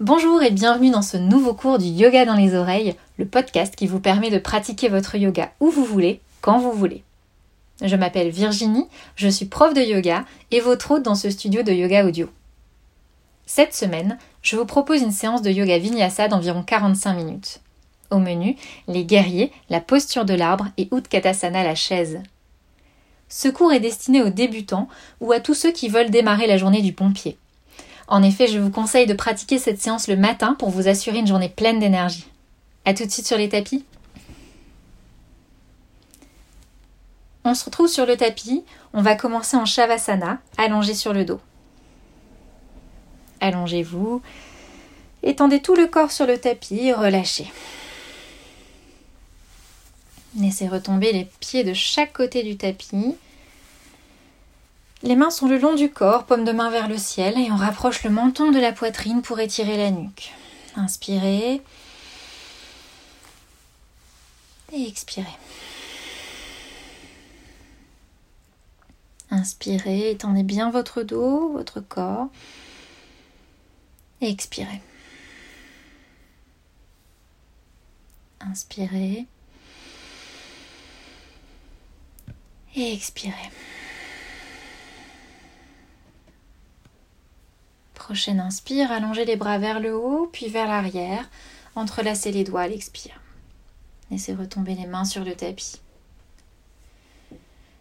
Bonjour et bienvenue dans ce nouveau cours du Yoga dans les oreilles, le podcast qui vous permet de pratiquer votre yoga où vous voulez, quand vous voulez. Je m'appelle Virginie, je suis prof de yoga et votre hôte dans ce studio de yoga audio. Cette semaine, je vous propose une séance de yoga vinyasa d'environ 45 minutes. Au menu, les guerriers, la posture de l'arbre et Utkatasana la chaise. Ce cours est destiné aux débutants ou à tous ceux qui veulent démarrer la journée du pompier. En effet, je vous conseille de pratiquer cette séance le matin pour vous assurer une journée pleine d'énergie. A tout de suite sur les tapis. On se retrouve sur le tapis. On va commencer en Shavasana, allongé sur le dos. Allongez-vous. Étendez tout le corps sur le tapis relâchez. Laissez retomber les pieds de chaque côté du tapis. Les mains sont le long du corps, paume de main vers le ciel, et on rapproche le menton de la poitrine pour étirer la nuque. Inspirez. Et expirez. Inspirez, étendez bien votre dos, votre corps. Et expirez. Inspirez. Et expirez. Prochaine inspire, allongez les bras vers le haut, puis vers l'arrière. Entrelacez les doigts à l'expire. Laissez retomber les mains sur le tapis.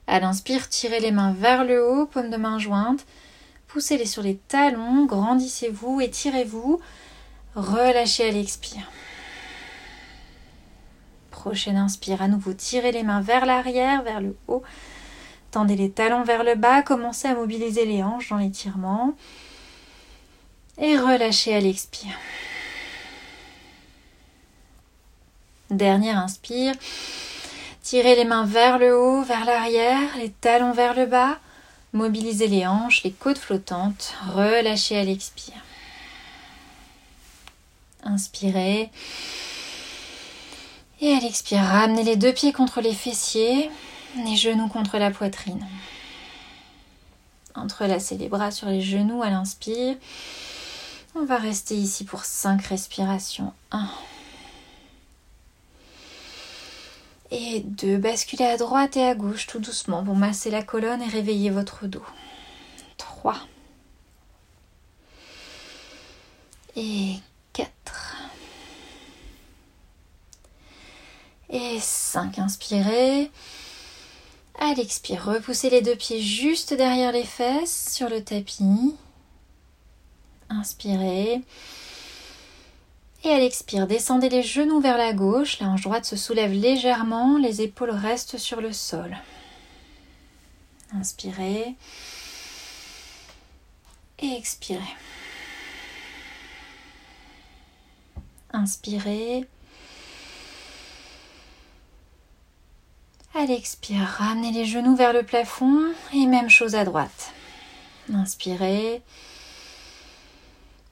À l'inspire, tirez les mains vers le haut, paume de main jointe. Poussez-les sur les talons, grandissez-vous, étirez-vous. Relâchez à l'expire. Prochaine inspire, à nouveau, tirez les mains vers l'arrière, vers le haut. Tendez les talons vers le bas, commencez à mobiliser les hanches dans l'étirement et relâchez à l'expire. Dernière inspire. Tirez les mains vers le haut, vers l'arrière, les talons vers le bas. Mobilisez les hanches, les côtes flottantes. Relâchez à l'expire. Inspirez. Et à l'expire, ramenez les deux pieds contre les fessiers, les genoux contre la poitrine. Entrelacez les bras sur les genoux à l'inspire. On va rester ici pour 5 respirations. 1. Et 2. Basculez à droite et à gauche tout doucement pour masser la colonne et réveiller votre dos. 3. Et 4. Et 5. Inspirez. À l'expire, repoussez les deux pieds juste derrière les fesses sur le tapis. Inspirez. Et à l'expire, descendez les genoux vers la gauche. La hanche droite se soulève légèrement. Les épaules restent sur le sol. Inspirez. Et expirez. Inspirez. À l'expire, ramenez les genoux vers le plafond et même chose à droite. Inspirez.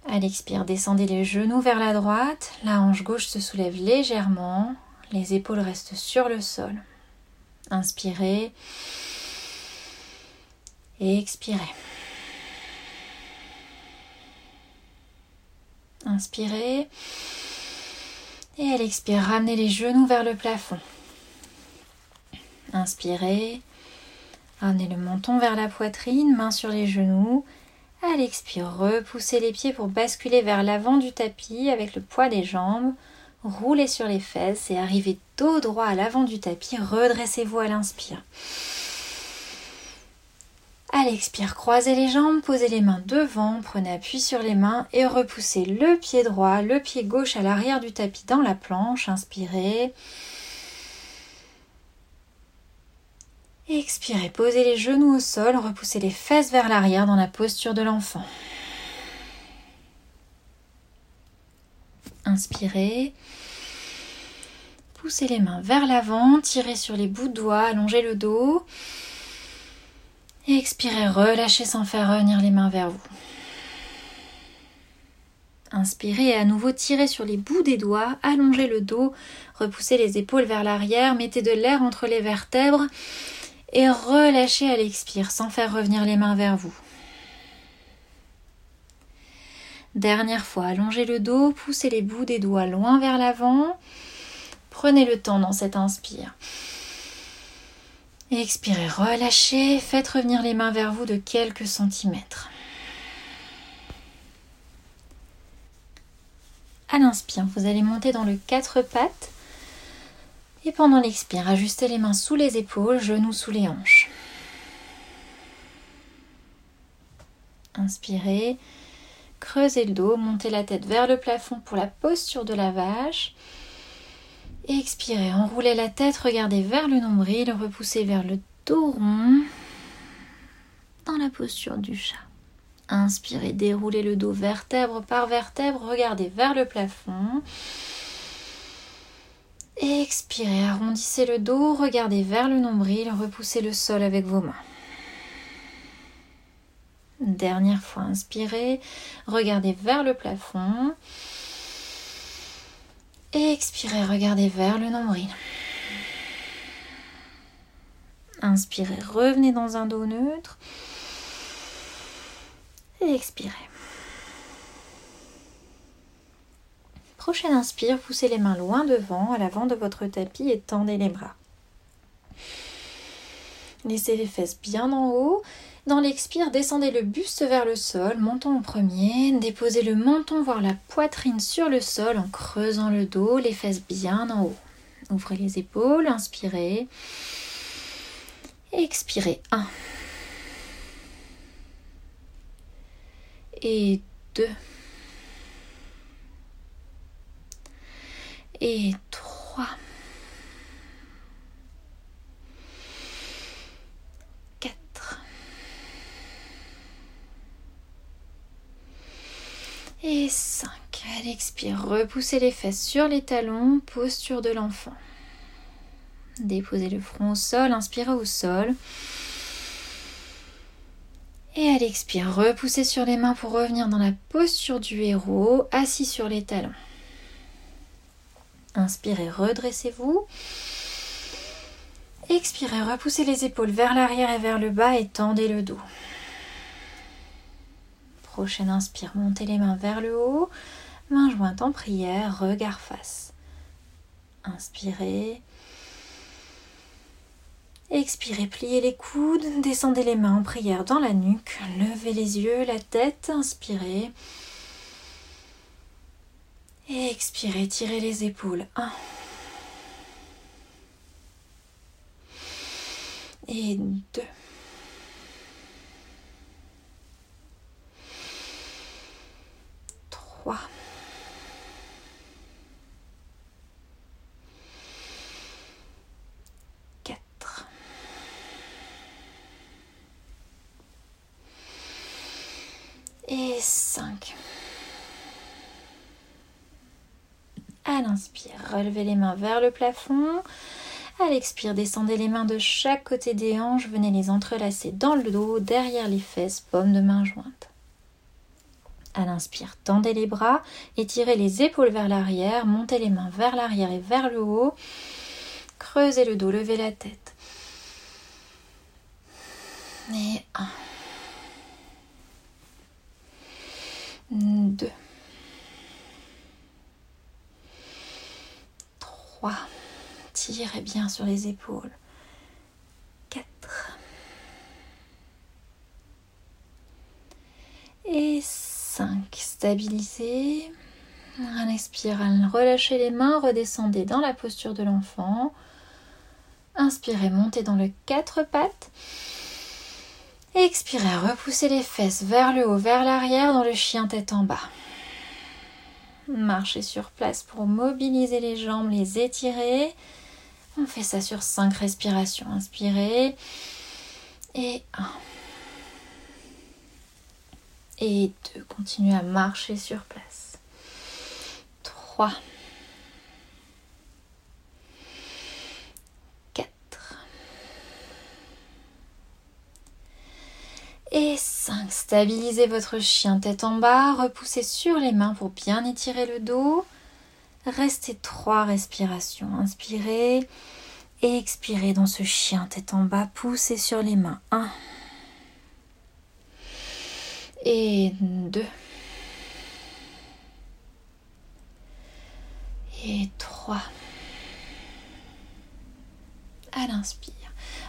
À l'expire, descendez les genoux vers la droite, la hanche gauche se soulève légèrement, les épaules restent sur le sol. Inspirez et expirez. Inspirez et à l'expire, ramenez les genoux vers le plafond. Inspirez, ramenez le menton vers la poitrine, main sur les genoux. À l'expire, repoussez les pieds pour basculer vers l'avant du tapis avec le poids des jambes. Roulez sur les fesses et arrivez dos droit à l'avant du tapis. Redressez-vous à l'inspire. À l'expire, croisez les jambes, posez les mains devant, prenez appui sur les mains et repoussez le pied droit, le pied gauche à l'arrière du tapis dans la planche. Inspirez. Expirez, posez les genoux au sol, repoussez les fesses vers l'arrière dans la posture de l'enfant. Inspirez. Poussez les mains vers l'avant, tirez sur les bouts de doigts, allongez le dos. expirez, relâchez sans faire revenir les mains vers vous. Inspirez et à nouveau tirez sur les bouts des doigts, allongez le dos, repoussez les épaules vers l'arrière, mettez de l'air entre les vertèbres et relâchez à l'expire sans faire revenir les mains vers vous. Dernière fois, allongez le dos, poussez les bouts des doigts loin vers l'avant. Prenez le temps dans cette inspire. Expirez, relâchez, faites revenir les mains vers vous de quelques centimètres. À l'inspire, vous allez monter dans le quatre pattes. Et pendant l'expire, ajustez les mains sous les épaules, genoux sous les hanches. Inspirez, creusez le dos, montez la tête vers le plafond pour la posture de la vache. Expirez, enroulez la tête, regardez vers le nombril, repoussez vers le dos rond dans la posture du chat. Inspirez, déroulez le dos vertèbre par vertèbre, regardez vers le plafond. Expirez, arrondissez le dos, regardez vers le nombril, repoussez le sol avec vos mains. Dernière fois, inspirez, regardez vers le plafond. Expirez, regardez vers le nombril. Inspirez, revenez dans un dos neutre expirez. Prochaine inspire, poussez les mains loin devant, à l'avant de votre tapis et tendez les bras. Laissez les fesses bien en haut. Dans l'expire, descendez le buste vers le sol, montons en premier, déposez le menton voire la poitrine sur le sol en creusant le dos, les fesses bien en haut. Ouvrez les épaules, inspirez. Expirez. 1. et deux et trois quatre et cinq. Elle expire, repoussez les fesses sur les talons, posture de l'enfant. Déposez le front au sol, inspirez au sol. Et à l'expire, repoussez sur les mains pour revenir dans la posture du héros, assis sur les talons. Inspirez, redressez-vous. Expirez, repoussez les épaules vers l'arrière et vers le bas et tendez le dos. Prochaine inspire, montez les mains vers le haut, mains jointes en prière, regard face. Inspirez. Expirez, pliez les coudes, descendez les mains en prière dans la nuque, levez les yeux, la tête, inspirez. Expirez, tirez les épaules. 1. Et 2. Trois. et 5. À l'inspire, relevez les mains vers le plafond. À l'expire, descendez les mains de chaque côté des hanches, venez les entrelacer dans le dos, derrière les fesses, paume de main jointe. À l'inspire, tendez les bras, étirez les épaules vers l'arrière, montez les mains vers l'arrière et vers le haut. Creusez le dos, levez la tête. Et 1. 2, 3, tirez bien sur les épaules, 4 et 5, stabilisez, un expiral, relâchez les mains, redescendez dans la posture de l'enfant, inspirez, montez dans le 4 pattes, Expirez, repoussez les fesses vers le haut, vers l'arrière dans le chien tête en bas. Marchez sur place pour mobiliser les jambes, les étirer. On fait ça sur 5 respirations. Inspirez. Et 1. Et 2. Continuez à marcher sur place. 3. Et 5. Stabilisez votre chien tête en bas, repoussez sur les mains pour bien étirer le dos. Restez 3 respirations. Inspirez et expirez dans ce chien tête en bas, poussez sur les mains. 1. Et 2. Et 3. À l'inspire.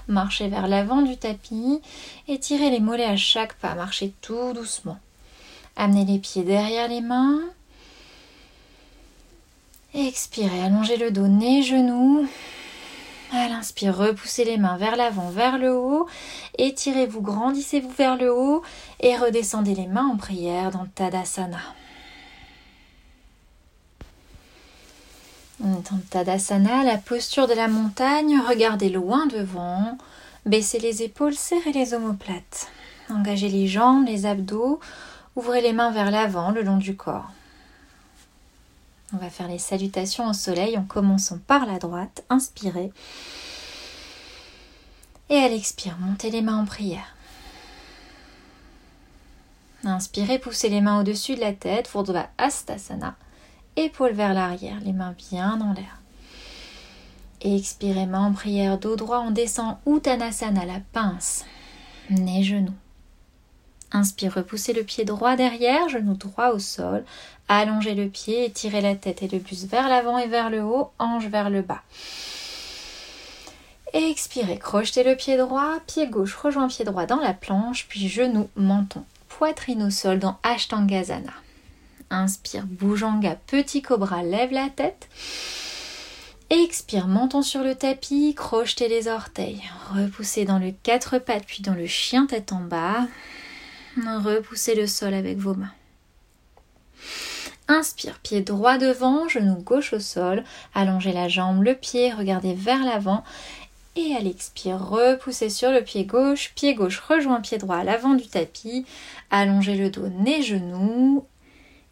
Marchez vers l'avant du tapis et tirez les mollets à chaque pas. Marchez tout doucement. Amenez les pieds derrière les mains. Expirez, allongez le dos, nez, genoux. À l'inspire, repoussez les mains vers l'avant, vers le haut. Étirez-vous, grandissez-vous vers le haut et redescendez les mains en prière dans Tadasana. Dans Tadasana, la posture de la montagne, regardez loin devant, baissez les épaules, serrez les omoplates. Engagez les jambes, les abdos, ouvrez les mains vers l'avant le long du corps. On va faire les salutations au soleil en commençant par la droite. Inspirez. Et à l'expire, montez les mains en prière. Inspirez, poussez les mains au-dessus de la tête, Urdhva Astasana. Épaules vers l'arrière, les mains bien dans l'air. Expirez, main en prière, dos droit, on descend Uttanasana, la pince. Nez, genoux. Inspire, repoussez le pied droit derrière, genou droit au sol. Allongez le pied, étirez la tête et le buste vers l'avant et vers le haut, hanche vers le bas. Expirez, crochetez le pied droit, pied gauche rejoint pied droit dans la planche, puis genou, menton, poitrine au sol dans Ashtangazana. Inspire, Bujanga, petit cobra, lève la tête. Expire, menton sur le tapis, crochetez les orteils. Repoussez dans le quatre pattes, puis dans le chien tête en bas. Repoussez le sol avec vos mains. Inspire, pied droit devant, genou gauche au sol, allongez la jambe, le pied, regardez vers l'avant. Et à l'expire, repoussez sur le pied gauche, pied gauche rejoint pied droit à l'avant du tapis, allongez le dos, nez, genoux,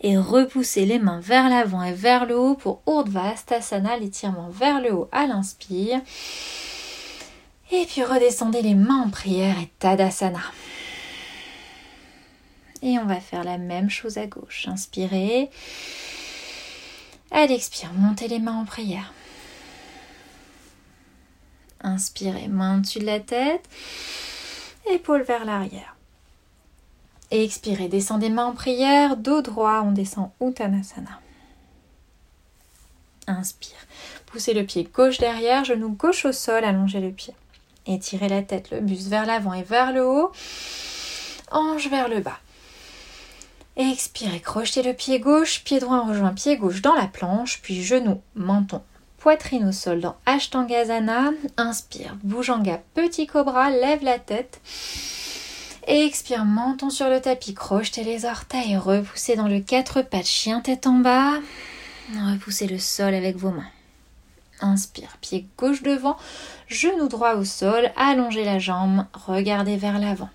et repoussez les mains vers l'avant et vers le haut pour Urdhva l'étirement vers le haut à l'inspire. Et puis redescendez les mains en prière et Tadasana. Et on va faire la même chose à gauche. Inspirez. À l'expire, montez les mains en prière. Inspirez, main au-dessus de la tête. Épaules vers l'arrière. Expirez, descendez mains en prière, dos droit, on descend Uttanasana. Inspire. Poussez le pied gauche derrière, genou gauche au sol, allongez le pied. Étirez la tête, le buste vers l'avant et vers le haut. Hanche vers le bas. Expirez, crochetez le pied gauche, pied droit rejoint pied gauche dans la planche, puis genou, menton, poitrine au sol dans Ashtangazana. Inspire, Bujanga, petit cobra, lève la tête. Expire, menton sur le tapis, crochetez les orteils, repoussez dans le quatre pattes, chien tête en bas. Repoussez le sol avec vos mains. Inspire, pied gauche devant, genou droit au sol, allongez la jambe, regardez vers l'avant.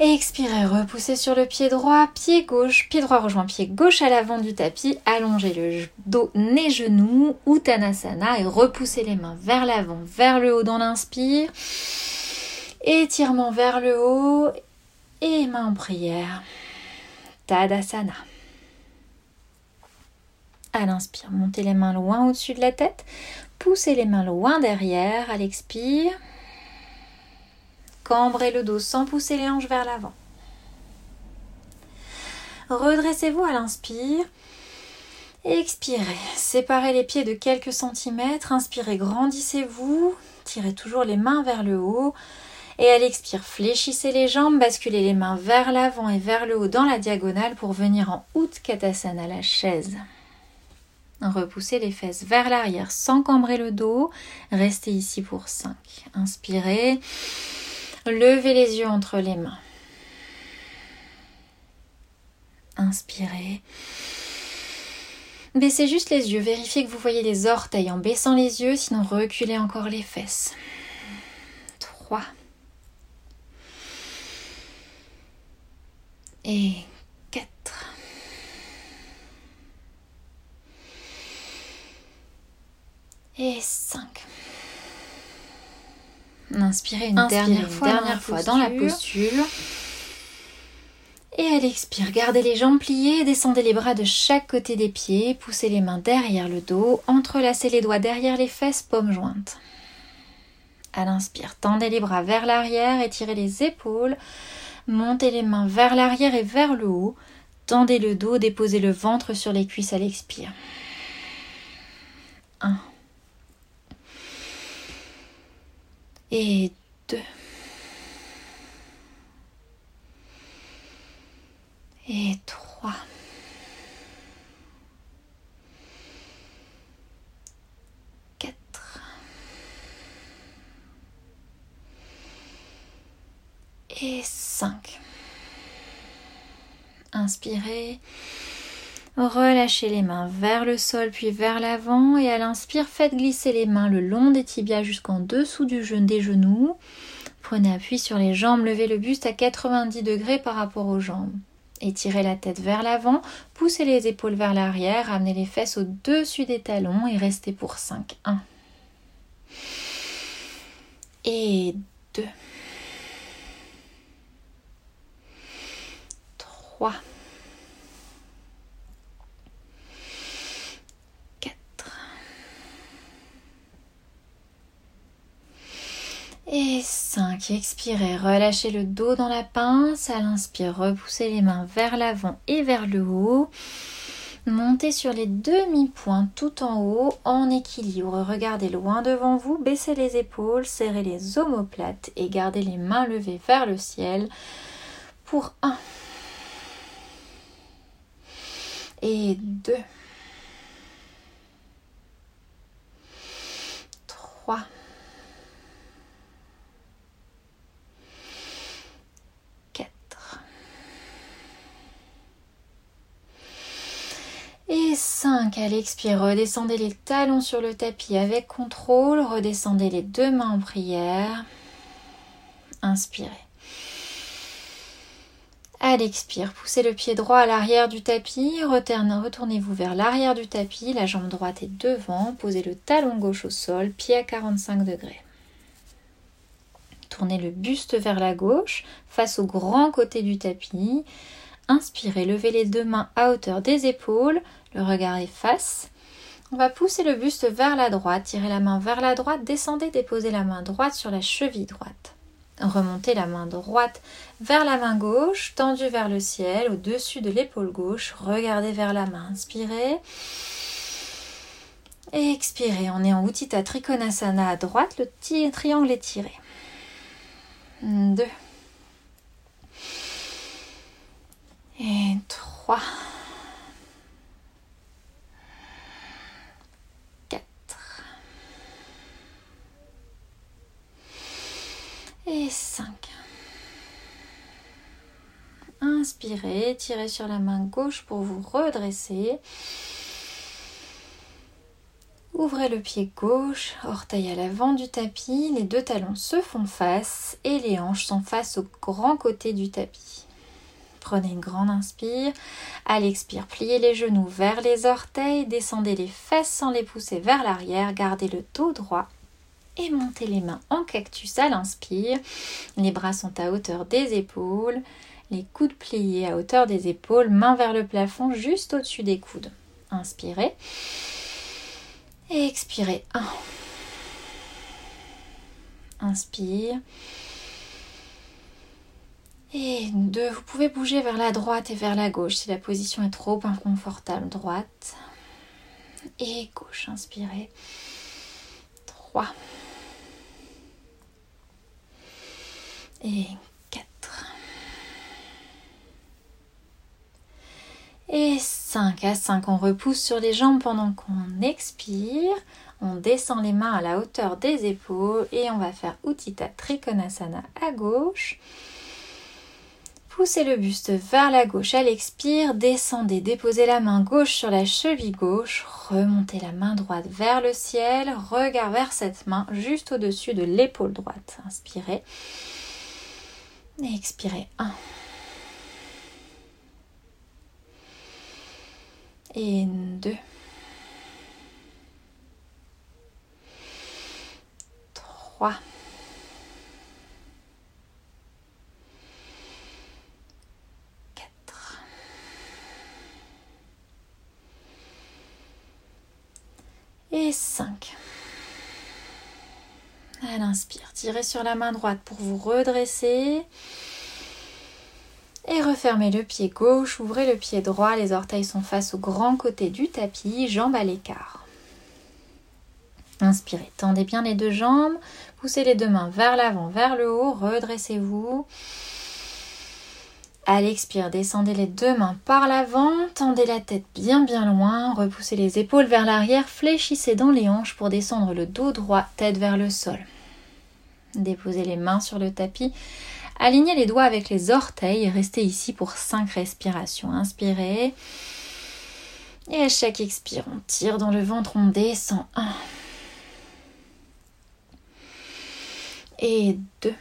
Expirez, repoussez sur le pied droit, pied gauche, pied droit rejoint pied gauche à l'avant du tapis, allongez le dos, nez, genou, Uttanasana et repoussez les mains vers l'avant, vers le haut dans l'inspire. Étirement vers le haut et main en prière. Tadasana. À l'inspire, montez les mains loin au-dessus de la tête, poussez les mains loin derrière à l'expire. Cambrez le dos sans pousser les hanches vers l'avant. Redressez-vous à l'inspire. Expirez. Séparez les pieds de quelques centimètres. Inspirez, grandissez-vous. Tirez toujours les mains vers le haut. Et à l'expire, fléchissez les jambes, basculez les mains vers l'avant et vers le haut dans la diagonale pour venir en Utkatasana, la chaise. Repoussez les fesses vers l'arrière sans cambrer le dos. Restez ici pour 5. Inspirez. Levez les yeux entre les mains. Inspirez. Baissez juste les yeux, vérifiez que vous voyez les orteils en baissant les yeux, sinon reculez encore les fesses. 3. Et 4. Et 5. Inspirez une dernière fois, dans, la posture. Et à l'expire, gardez les jambes pliées, descendez les bras de chaque côté des pieds, poussez les mains derrière le dos, entrelacez les doigts derrière les fesses, paumes jointes. À l'inspire, tendez les bras vers l'arrière, étirez les épaules, montez les mains vers l'arrière et vers le haut, tendez le dos, déposez le ventre sur les cuisses à l'expire. 1. Et 2. Et 3. Et 5. Inspirez. Relâchez les mains vers le sol puis vers l'avant et à l'inspire, faites glisser les mains le long des tibias jusqu'en dessous du genou des genoux. Prenez appui sur les jambes, levez le buste à 90 degrés par rapport aux jambes. Étirez la tête vers l'avant, poussez les épaules vers l'arrière, ramenez les fesses au-dessus des talons et restez pour 5. 1. Et 2. 3, 4 et 5. Expirez, relâchez le dos dans la pince. À l'inspire, repoussez les mains vers l'avant et vers le haut. Montez sur les demi-points tout en haut en équilibre. Regardez loin devant vous, baissez les épaules, serrez les omoplates et gardez les mains levées vers le ciel pour 1 et 2, 3, 4 et 5. À l'expire, redescendez les talons sur le tapis avec contrôle, redescendez les deux mains en prière. Inspirez. À l'expire, poussez le pied droit à l'arrière du tapis, retournez-vous vers l'arrière du tapis, la jambe droite est devant, posez le talon gauche au sol, pied à 45 degrés. Tournez le buste vers la gauche, face au grand côté du tapis. Inspirez, levez les deux mains à hauteur des épaules, le regard est face. On va pousser le buste vers la droite, tirez la main vers la droite, descendez, déposez la main droite sur la cheville droite. Remontez la main droite vers la main gauche, tendue vers le ciel, au-dessus de l'épaule gauche. Regardez vers la main. Inspirez. Et expirez. On est en Uttita Trikonasana à droite. Le triangle est tiré. Deux. Et trois. Et 5. Inspirez, tirez sur la main gauche pour vous redresser. Ouvrez le pied gauche, orteil à l'avant du tapis, les deux talons se font face et les hanches sont face au grand côté du tapis. Prenez une grande inspire. À l'expire, pliez les genoux vers les orteils, descendez les fesses sans les pousser vers l'arrière, gardez le dos droit et montez les mains en cactus à l'inspire. Les bras sont à hauteur des épaules, les coudes pliés à hauteur des épaules, mains vers le plafond juste au-dessus des coudes. Inspirez et expirez. 1. Inspire. Et 2. Vous pouvez bouger vers la droite et vers la gauche si la position est trop inconfortable. Droite et gauche. Inspirez. 3. Et 4 et 5 à 5 on repousse sur les jambes pendant qu'on expire. On descend les mains à la hauteur des épaules et on va faire Uttita Trikonasana à gauche. Poussez le buste vers la gauche. À l'expire, descendez, déposez la main gauche sur la cheville gauche, remontez la main droite vers le ciel, regard vers cette main juste au-dessus de l'épaule droite. Inspirez. Et expirez. 1. Et 2. 3. Et 5. À l'inspire, tirez sur la main droite pour vous redresser. Et refermez le pied gauche, ouvrez le pied droit, les orteils sont face au grand côté du tapis, jambes à l'écart. Inspirez, tendez bien les deux jambes, poussez les deux mains vers l'avant, vers le haut, redressez-vous. À l'expire, descendez les deux mains par l'avant, tendez la tête bien bien loin, repoussez les épaules vers l'arrière, fléchissez dans les hanches pour descendre le dos droit, tête vers le sol. Déposez les mains sur le tapis, alignez les doigts avec les orteils restez ici pour 5 respirations. Inspirez. Et à chaque expire, on tire dans le ventre, on descend. 1. Et 2.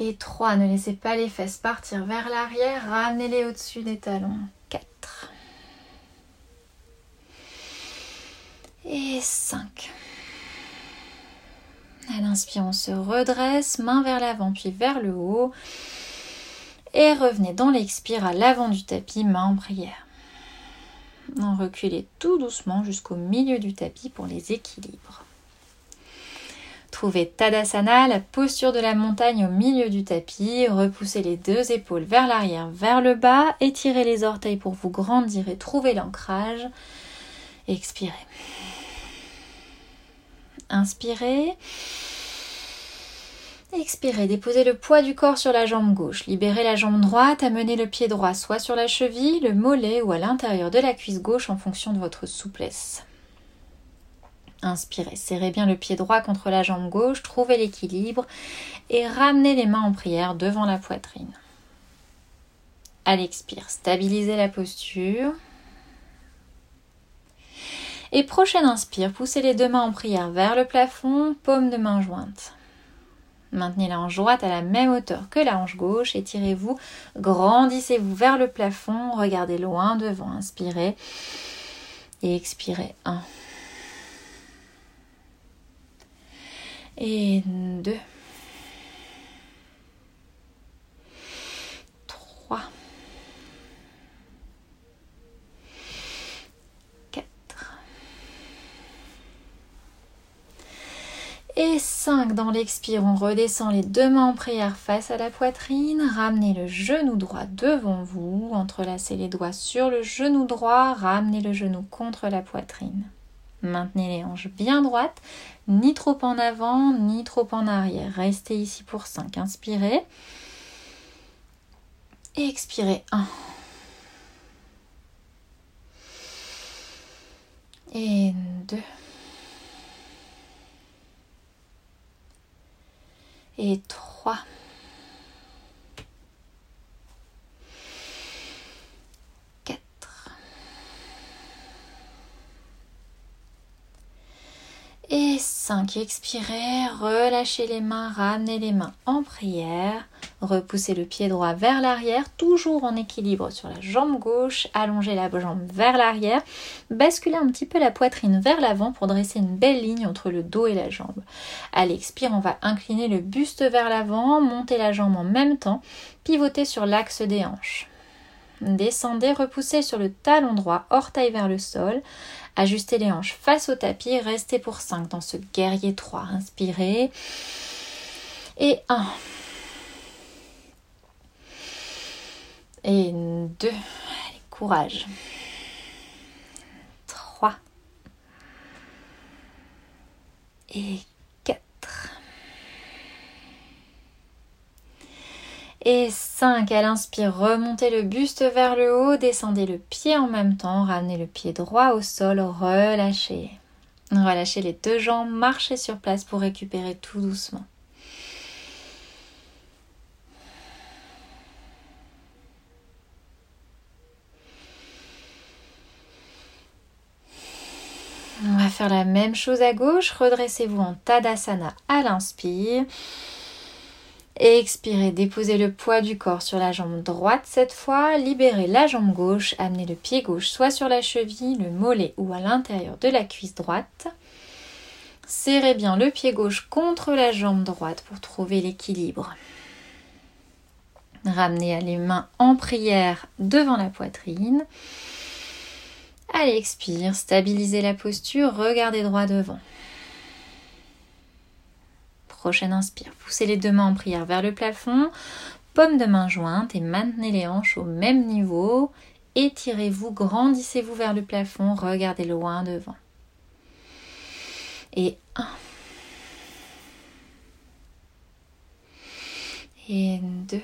Et 3. Ne laissez pas les fesses partir vers l'arrière. Ramenez-les au-dessus des talons. 4. Et 5. À l'inspire, on se redresse, main vers l'avant puis vers le haut. Et revenez dans l'expire à l'avant du tapis, main en prière. Reculez tout doucement jusqu'au milieu du tapis pour les équilibres. Trouvez Tadasana, la posture de la montagne au milieu du tapis. Repoussez les deux épaules vers l'arrière, vers le bas. Étirez les orteils pour vous grandir et trouver l'ancrage. Expirez. Inspirez. Expirez, déposez le poids du corps sur la jambe gauche. Libérez la jambe droite, amenez le pied droit soit sur la cheville, le mollet ou à l'intérieur de la cuisse gauche en fonction de votre souplesse. Inspirez, serrez bien le pied droit contre la jambe gauche, trouvez l'équilibre et ramenez les mains en prière devant la poitrine. À l'expire, stabilisez la posture. Et prochaine inspire, poussez les deux mains en prière vers le plafond, paume de main jointe. Maintenez la hanche droite à la même hauteur que la hanche gauche, étirez-vous, grandissez-vous vers le plafond, regardez loin devant, inspirez et expirez. 1. Et 2. 3. Et 5 dans l'expire, on redescend les deux mains en prière face à la poitrine. Ramenez le genou droit devant vous. Entrelacez les doigts sur le genou droit. Ramenez le genou contre la poitrine. Maintenez les hanches bien droites, ni trop en avant, ni trop en arrière. Restez ici pour 5. Inspirez. Et expirez. 1. Et 2. et 3. Et 5. Expirez, relâchez les mains, ramenez les mains en prière. Repoussez le pied droit vers l'arrière, toujours en équilibre sur la jambe gauche. Allongez la jambe vers l'arrière. Basculez un petit peu la poitrine vers l'avant pour dresser une belle ligne entre le dos et la jambe. À l'expire, on va incliner le buste vers l'avant, monter la jambe en même temps, pivoter sur l'axe des hanches. Descendez, repoussez sur le talon droit, orteil vers le sol. Ajustez les hanches face au tapis. Restez pour 5 dans ce guerrier 3. Inspirez. Et 1. Et 2. Allez, courage. 3. Et Et 5, elle inspire, remontez le buste vers le haut, descendez le pied en même temps, ramenez le pied droit au sol, relâchez. Relâchez les deux jambes, marchez sur place pour récupérer tout doucement. On va faire la même chose à gauche. Redressez-vous en Tadasana à l'inspire. Expirez, déposez le poids du corps sur la jambe droite cette fois. Libérez la jambe gauche, amenez le pied gauche soit sur la cheville, le mollet ou à l'intérieur de la cuisse droite. Serrez bien le pied gauche contre la jambe droite pour trouver l'équilibre. Ramenez les mains en prière devant la poitrine. Allez, expire, stabilisez la posture, regardez droit devant. Prochaine inspire. Poussez les deux mains en prière vers le plafond. Paume de main jointe et maintenez les hanches au même niveau. étirez-vous, grandissez-vous vers le plafond, regardez loin devant. Et 1. Et 2.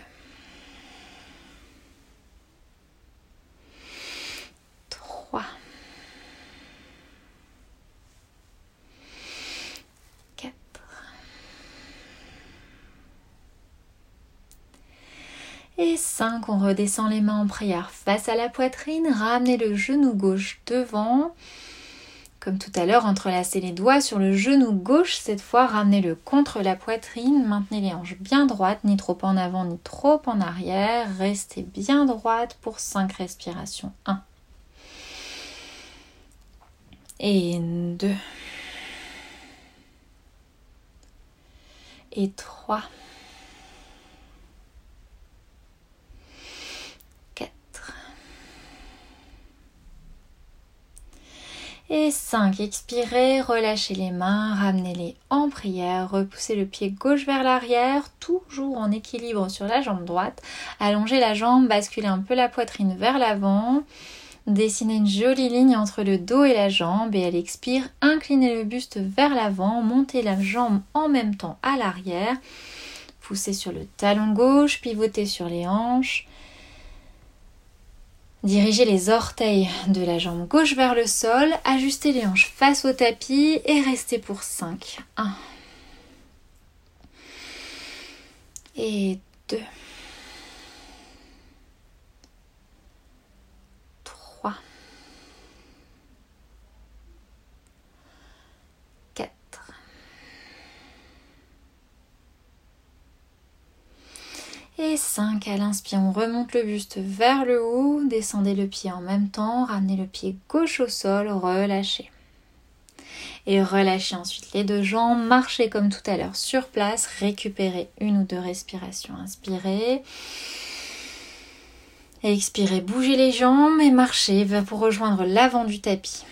3. 4. Et 5, on redescend les mains en prière. Face à la poitrine, ramenez le genou gauche devant. Comme tout à l'heure, entrelacez les doigts sur le genou gauche, cette fois ramenez-le contre la poitrine, maintenez les hanches bien droites, ni trop en avant ni trop en arrière, restez bien droite pour 5 respirations. 1 et 2 et 3 Et 5. Expirez, relâchez les mains, ramenez-les en prière, repoussez le pied gauche vers l'arrière, toujours en équilibre sur la jambe droite. Allongez la jambe, basculez un peu la poitrine vers l'avant. Dessinez une jolie ligne entre le dos et la jambe et elle expire, inclinez le buste vers l'avant, montez la jambe en même temps à l'arrière. Poussez sur le talon gauche, pivotez sur les hanches. Dirigez les orteils de la jambe gauche vers le sol, ajustez les hanches face au tapis et restez pour 5. 1 et 2 3 Et 5 à l'inspire, on remonte le buste vers le haut, descendez le pied en même temps, ramenez le pied gauche au sol, relâchez. Et relâchez ensuite les deux jambes, marchez comme tout à l'heure sur place, récupérez une ou deux respirations, inspirez. Expirez, bougez les jambes et marchez pour rejoindre l'avant du tapis.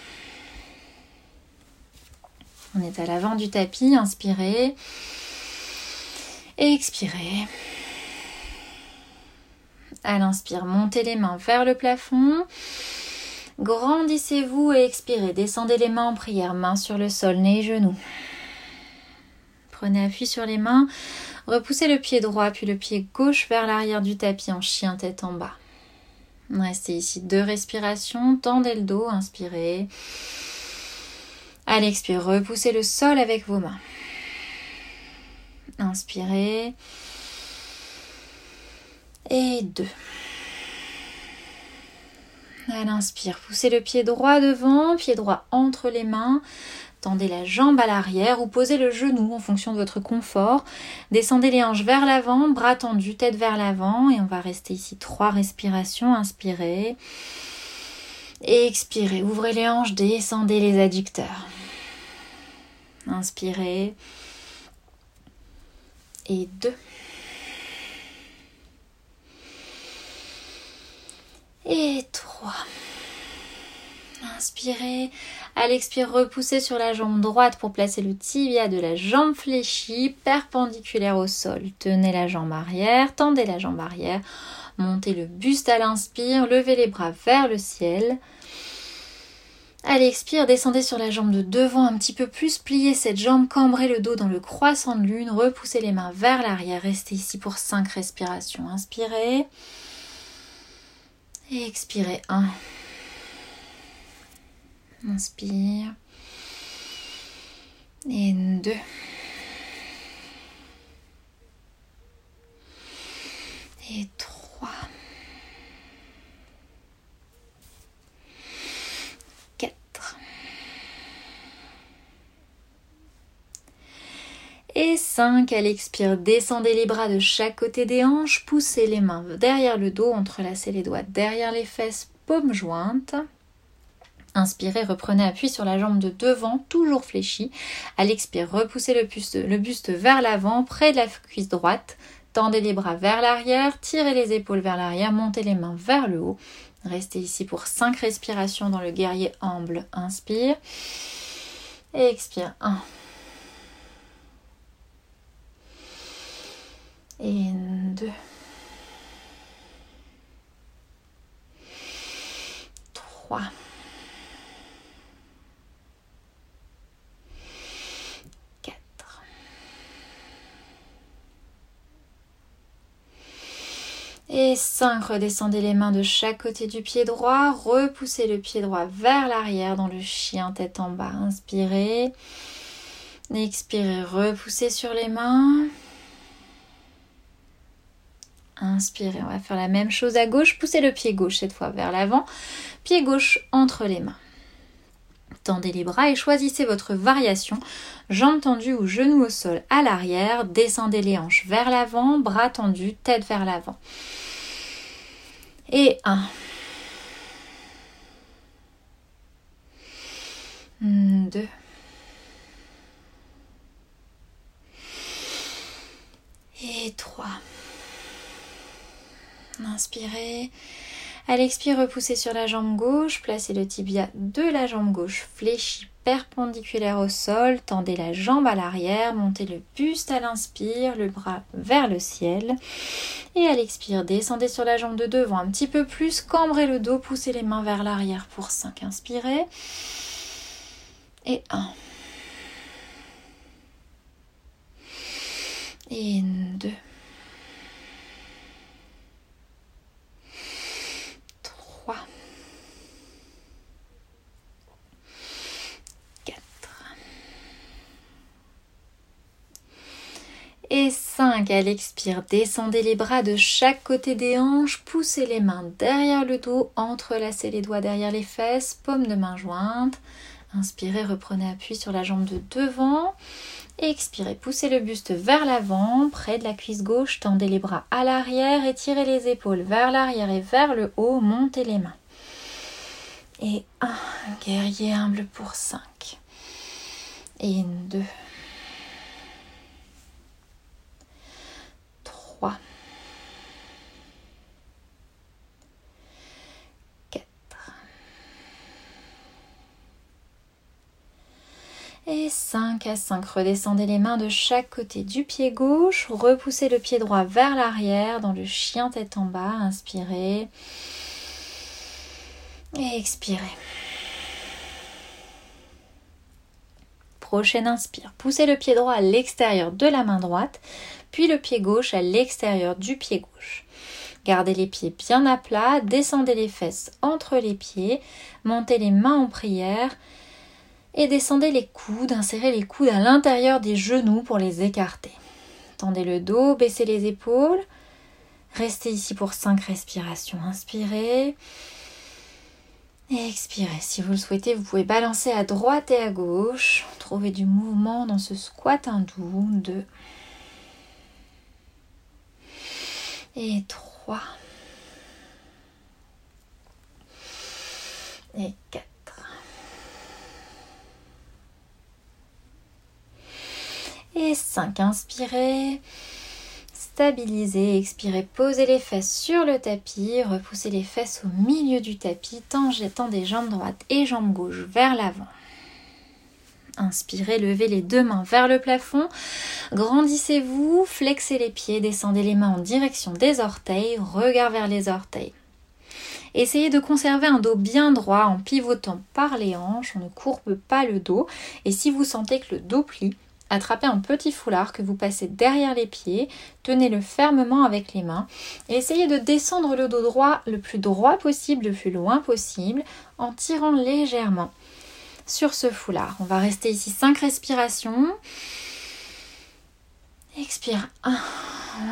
On est à l'avant du tapis, inspirez. Expirez. À l'inspire, montez les mains vers le plafond. Grandissez-vous et expirez. Descendez les mains en prière, mains sur le sol, nez et genoux. Prenez appui sur les mains. Repoussez le pied droit puis le pied gauche vers l'arrière du tapis en chien tête en bas. Restez ici deux respirations. Tendez le dos, inspirez. À l'expire, repoussez le sol avec vos mains. Inspirez et 2. À l'inspire, poussez le pied droit devant, pied droit entre les mains. Tendez la jambe à l'arrière ou posez le genou en fonction de votre confort. Descendez les hanches vers l'avant, bras tendus, tête vers l'avant. Et on va rester ici trois respirations. Inspirez. Et expirez. Ouvrez les hanches, descendez les adducteurs. Inspirez. Et deux. Et 3. Inspirez. À l'expire, repoussez sur la jambe droite pour placer le tibia de la jambe fléchie, perpendiculaire au sol. Tenez la jambe arrière, tendez la jambe arrière. Montez le buste à l'inspire, levez les bras vers le ciel. À l'expire, descendez sur la jambe de devant un petit peu plus, pliez cette jambe, cambrez le dos dans le croissant de lune, repoussez les mains vers l'arrière, restez ici pour 5 respirations. Inspirez. Et expirez. 1. Inspire. Et 2. Et 3. 4. Et 5, à l'expire, descendez les bras de chaque côté des hanches, poussez les mains derrière le dos, entrelacez les doigts derrière les fesses, paumes jointes. Inspirez, reprenez appui sur la jambe de devant, toujours fléchie. À l'expire, repoussez le buste, vers l'avant, près de la cuisse droite. Tendez les bras vers l'arrière, tirez les épaules vers l'arrière, montez les mains vers le haut. Restez ici pour 5 respirations dans le guerrier amble. Inspire. Et expire. 1. Et deux. 3. Et 5, redescendez les mains de chaque côté du pied droit, repoussez le pied droit vers l'arrière dans le chien tête en bas. Inspirez. Expirez, repoussez sur les mains. Inspirez, on va faire la même chose à gauche. Poussez le pied gauche cette fois vers l'avant. Pied gauche entre les mains. Tendez les bras et choisissez votre variation. Jambes tendues ou genoux au sol à l'arrière. Descendez les hanches vers l'avant. Bras tendus, tête vers l'avant. Et 1. 2. 3 inspirez. À l'expire, repoussez sur la jambe gauche, placez le tibia de la jambe gauche fléchi perpendiculaire au sol, tendez la jambe à l'arrière, montez le buste à l'inspire, le bras vers le ciel. Et à l'expire, descendez sur la jambe de devant un petit peu plus, cambrez le dos, poussez les mains vers l'arrière pour 5, inspirez. Et 1. Et 2. Et 5 à l'expire, descendez les bras de chaque côté des hanches, poussez les mains derrière le dos, entrelacez les doigts derrière les fesses, paume de main jointe. Inspirez, reprenez appui sur la jambe de devant. Expirez, poussez le buste vers l'avant, près de la cuisse gauche, tendez les bras à l'arrière, étirez les épaules vers l'arrière et vers le haut, montez les mains. Et un guerrier humble pour 5. Et 2. Et 5 à 5. Redescendez les mains de chaque côté du pied gauche. Repoussez le pied droit vers l'arrière dans le chien tête en bas. Inspirez. Et expirez. Prochaine inspire. Poussez le pied droit à l'extérieur de la main droite, puis le pied gauche à l'extérieur du pied gauche. Gardez les pieds bien à plat, descendez les fesses entre les pieds, montez les mains en prière et descendez les coudes, insérez les coudes à l'intérieur des genoux pour les écarter. Tendez le dos, baissez les épaules. Restez ici pour 5 respirations. Inspirez. Expirez. Si vous le souhaitez, vous pouvez balancer à droite et à gauche. Trouvez du mouvement dans ce squat hindou. 2. Et 3. Et 4. Et 5. Inspirez. Stabilisez, expirez, posez les fesses sur le tapis, repoussez les fesses au milieu du tapis, tendez jambes droites et jambes gauches vers l'avant. Inspirez, levez les deux mains vers le plafond, grandissez-vous, flexez les pieds, descendez les mains en direction des orteils, regard vers les orteils. Essayez de conserver un dos bien droit en pivotant par les hanches, on ne courbe pas le dos et si vous sentez que le dos plie, Attrapez un petit foulard que vous passez derrière les pieds, tenez-le fermement avec les mains et essayez de descendre le dos droit le plus droit possible, le plus loin possible, en tirant légèrement sur ce foulard. On va rester ici 5 respirations. Expire 1.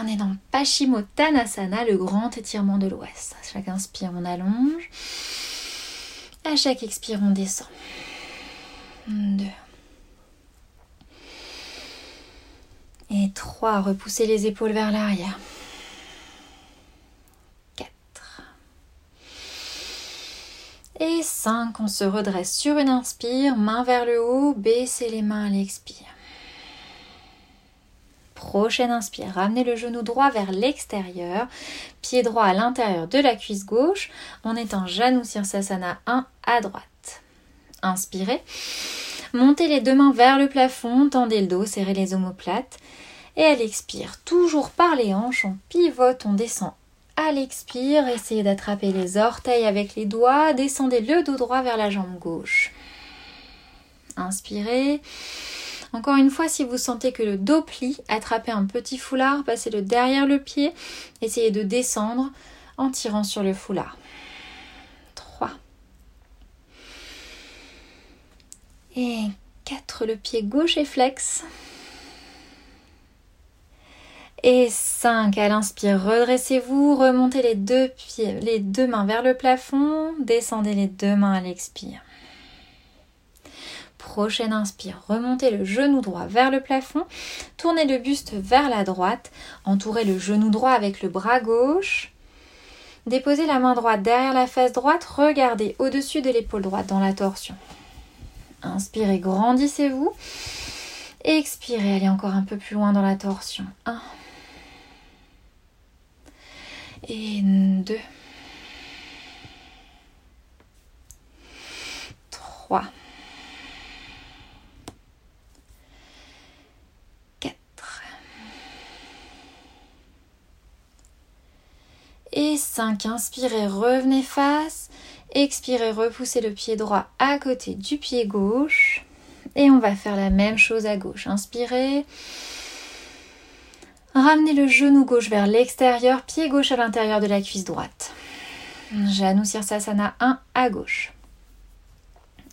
On est dans Paschimottanasana, le grand étirement de l'ouest. À chaque inspire, on allonge. À chaque expire, on descend. 2. Et 3, repoussez les épaules vers l'arrière. 4. Et 5, on se redresse sur une inspire, main vers le haut, baissez les mains à l'expire. Prochaine inspire, ramenez le genou droit vers l'extérieur, pied droit à l'intérieur de la cuisse gauche. On est en Janu Sirsasana 1 à droite. Inspirez. Montez les deux mains vers le plafond, tendez le dos, serrez les omoplates. Et à l'expire, toujours par les hanches, on pivote, on descend À l'expire, essayez d'attraper les orteils avec les doigts. Descendez le dos droit vers la jambe gauche. Inspirez. Encore une fois, si vous sentez que le dos plie, attrapez un petit foulard, passez-le derrière le pied. Essayez de descendre en tirant sur le foulard. 3. Et 4. Le pied gauche est flex. Et 5. À l'inspire, redressez-vous, remontez les deux, pieds, les deux mains vers le plafond, descendez les deux mains à l'expire. Prochaine inspire, remontez le genou droit vers le plafond, tournez le buste vers la droite, entourez le genou droit avec le bras gauche, déposez la main droite derrière la face droite, regardez au-dessus de l'épaule droite dans la torsion. Inspirez, grandissez-vous. Expirez, allez encore un peu plus loin dans la torsion. 1, et 2, 3, 4 et 5. Inspirez, revenez face. Expirez, repoussez le pied droit à côté du pied gauche. Et on va faire la même chose à gauche. Inspirez. Ramenez le genou gauche vers l'extérieur, pied gauche à l'intérieur de la cuisse droite. Janu Sirsasana 1 à gauche.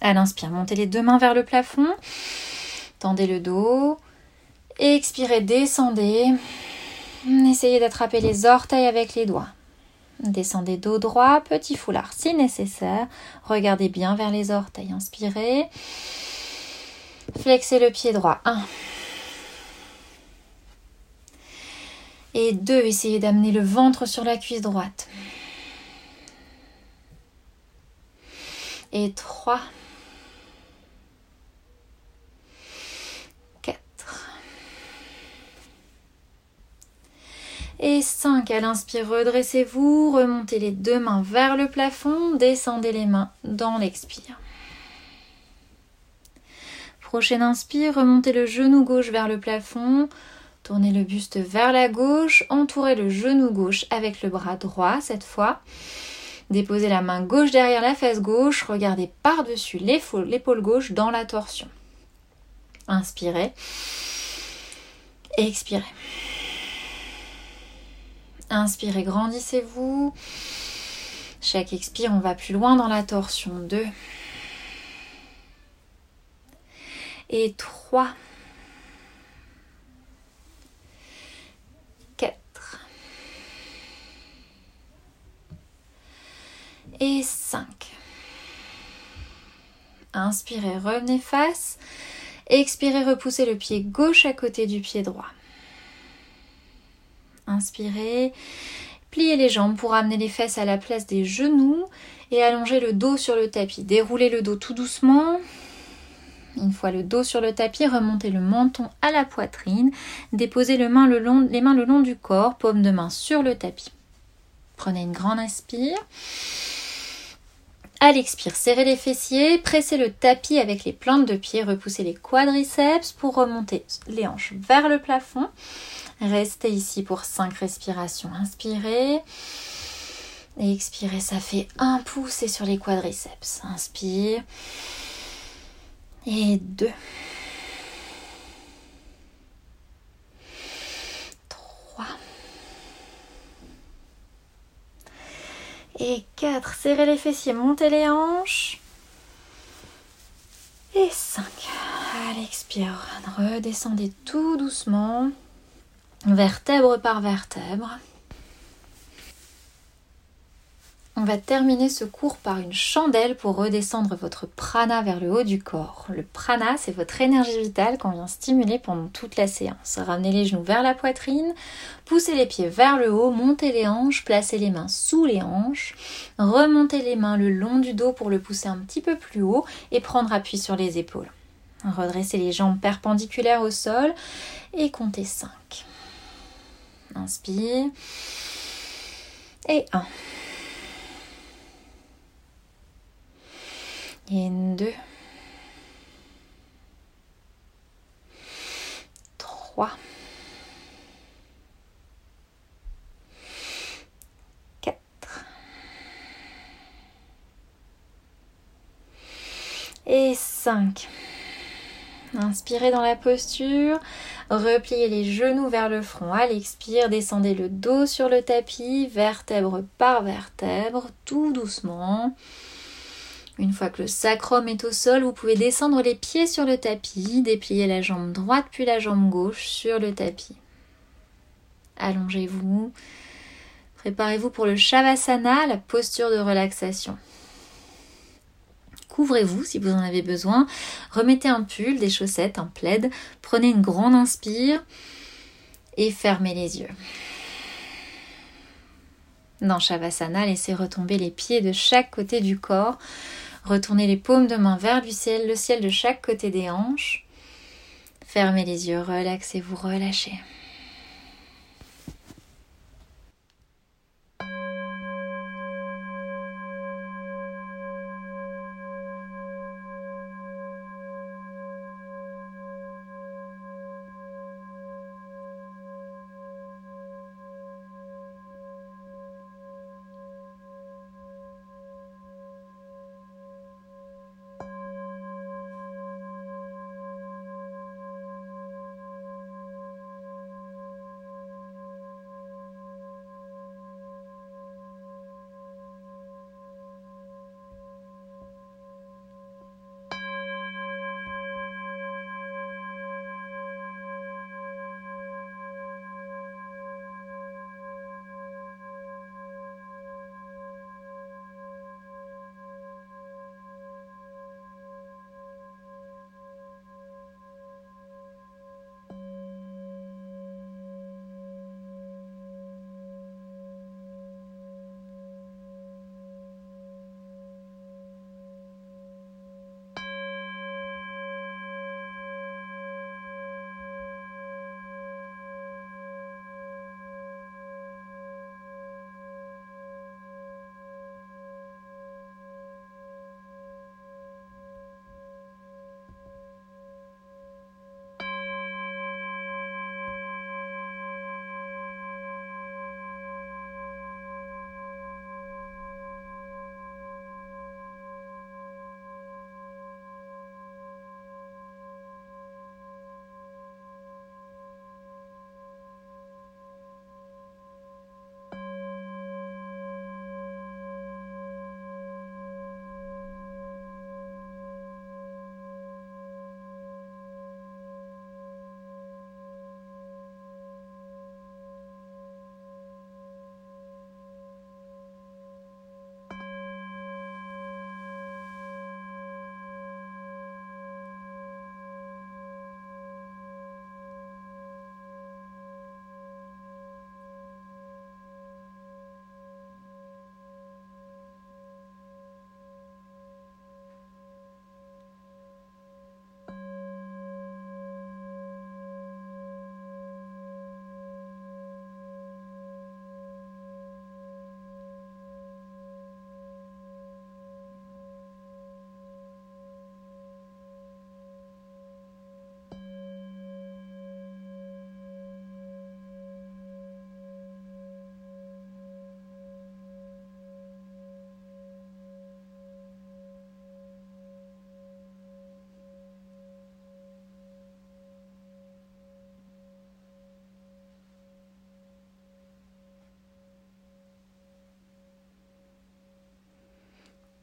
À l'inspire, montez les deux mains vers le plafond. Tendez le dos. Expirez, descendez. Essayez d'attraper les orteils avec les doigts. Descendez dos droit, petit foulard si nécessaire. Regardez bien vers les orteils, inspirez. Flexez le pied droit. 1. Et 2. Essayez d'amener le ventre sur la cuisse droite. Et 3. Et 5. À l'inspire, redressez-vous, remontez les deux mains vers le plafond, descendez les mains dans l'expire. Prochaine inspire, remontez le genou gauche vers le plafond, Tournez le buste vers la gauche, entourez le genou gauche avec le bras droit cette fois. Déposez la main gauche derrière la fesse gauche, regardez par-dessus l'épaule gauche dans la torsion. Inspirez. Expirez. Inspirez, grandissez-vous. Chaque expire, on va plus loin dans la torsion. 2. Et 3. et 5. Inspirez, revenez face. Expirez, repoussez le pied gauche à côté du pied droit. Inspirez, pliez les jambes pour amener les fesses à la place des genoux et allongez le dos sur le tapis. Déroulez le dos tout doucement. Une fois le dos sur le tapis, remontez le menton à la poitrine. Déposez les mains le long du corps, paume de main sur le tapis. Prenez une grande inspire. À l'expire, serrez les fessiers, pressez le tapis avec les plantes de pied, repoussez les quadriceps pour remonter les hanches vers le plafond. Restez ici pour 5 respirations. Inspirez. Et expirez, ça fait un pouce sur les quadriceps. Inspire. Et 2. 3. Et 4. Serrez les fessiers, montez les hanches. Et 5. À l'expire, redescendez tout doucement, vertèbre par vertèbre. On va terminer ce cours par une chandelle pour redescendre votre prana vers le haut du corps. Le prana, c'est votre énergie vitale qu'on vient stimuler pendant toute la séance. Ramenez les genoux vers la poitrine, poussez les pieds vers le haut, montez les hanches, placez les mains sous les hanches, remontez les mains le long du dos pour le pousser un petit peu plus haut et prendre appui sur les épaules. Redressez les jambes perpendiculaires au sol et comptez 5. Inspire. Et 1. Yin 2. 3. 4. 4. Et cinq. Inspirez dans la posture, repliez les genoux vers le front à l'expire, descendez le dos sur le tapis, vertèbre par vertèbre, tout doucement. Une fois que le sacrum est au sol, vous pouvez descendre les pieds sur le tapis, déplier la jambe droite puis la jambe gauche sur le tapis. Allongez-vous. Préparez-vous pour le Shavasana, la posture de relaxation. Couvrez-vous si vous en avez besoin. Remettez un pull, des chaussettes, un plaid. Prenez une grande inspire et fermez les yeux. Dans Shavasana, laissez retomber les pieds de chaque côté du corps. Retournez les paumes de main vers du ciel, le ciel de chaque côté des hanches. Fermez les yeux, relaxez-vous, relâchez.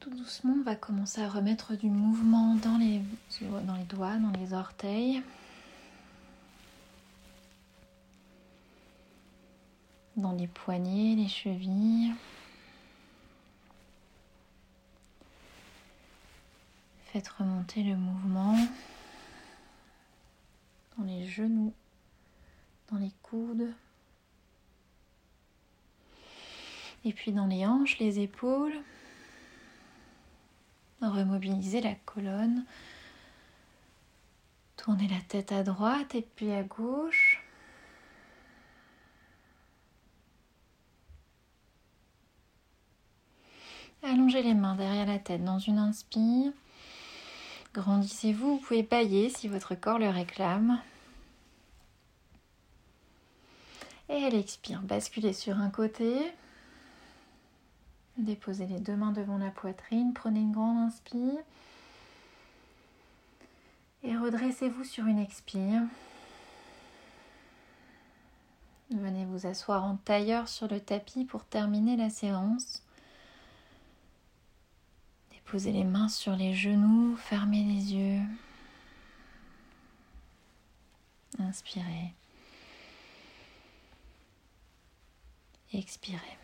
Tout doucement, on va commencer à remettre du mouvement dans les, dans les doigts, dans les orteils. Dans les poignets, les chevilles. Faites remonter le mouvement dans les genoux, dans les coudes. Et puis dans les hanches, les épaules. Remobiliser la colonne. Tournez la tête à droite et puis à gauche. Allongez les mains derrière la tête dans une inspire. Grandissez-vous, vous pouvez bailler si votre corps le réclame. Et à l'expire, basculez sur un côté. Déposez les deux mains devant la poitrine. Prenez une grande inspire. Et redressez-vous sur une expire. Venez vous asseoir en tailleur sur le tapis pour terminer la séance. Déposez les mains sur les genoux, fermez les yeux. Inspirez. Expirez.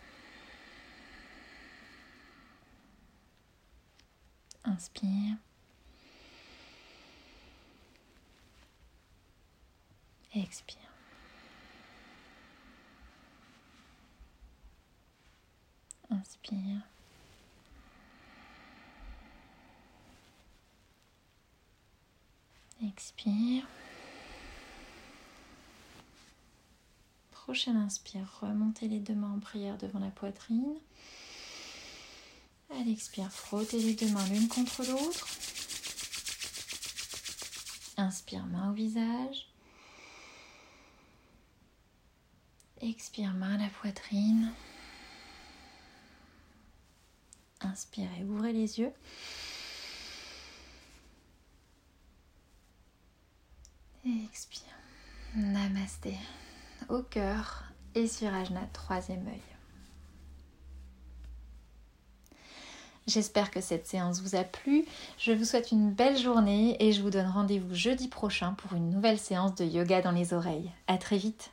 Inspire. Expire. Inspire. Expire. Prochaine inspire, remontez les deux mains en prière devant la poitrine. À l'expire, frottez les deux mains l'une contre l'autre. Inspire, main au visage. Expire, main à la poitrine. Inspirez, ouvrez les yeux. Expire. Namasté. Au cœur et sur Ajna, troisième œil. J'espère que cette séance vous a plu. Je vous souhaite une belle journée et je vous donne rendez-vous jeudi prochain pour une nouvelle séance de yoga dans les oreilles. À très vite.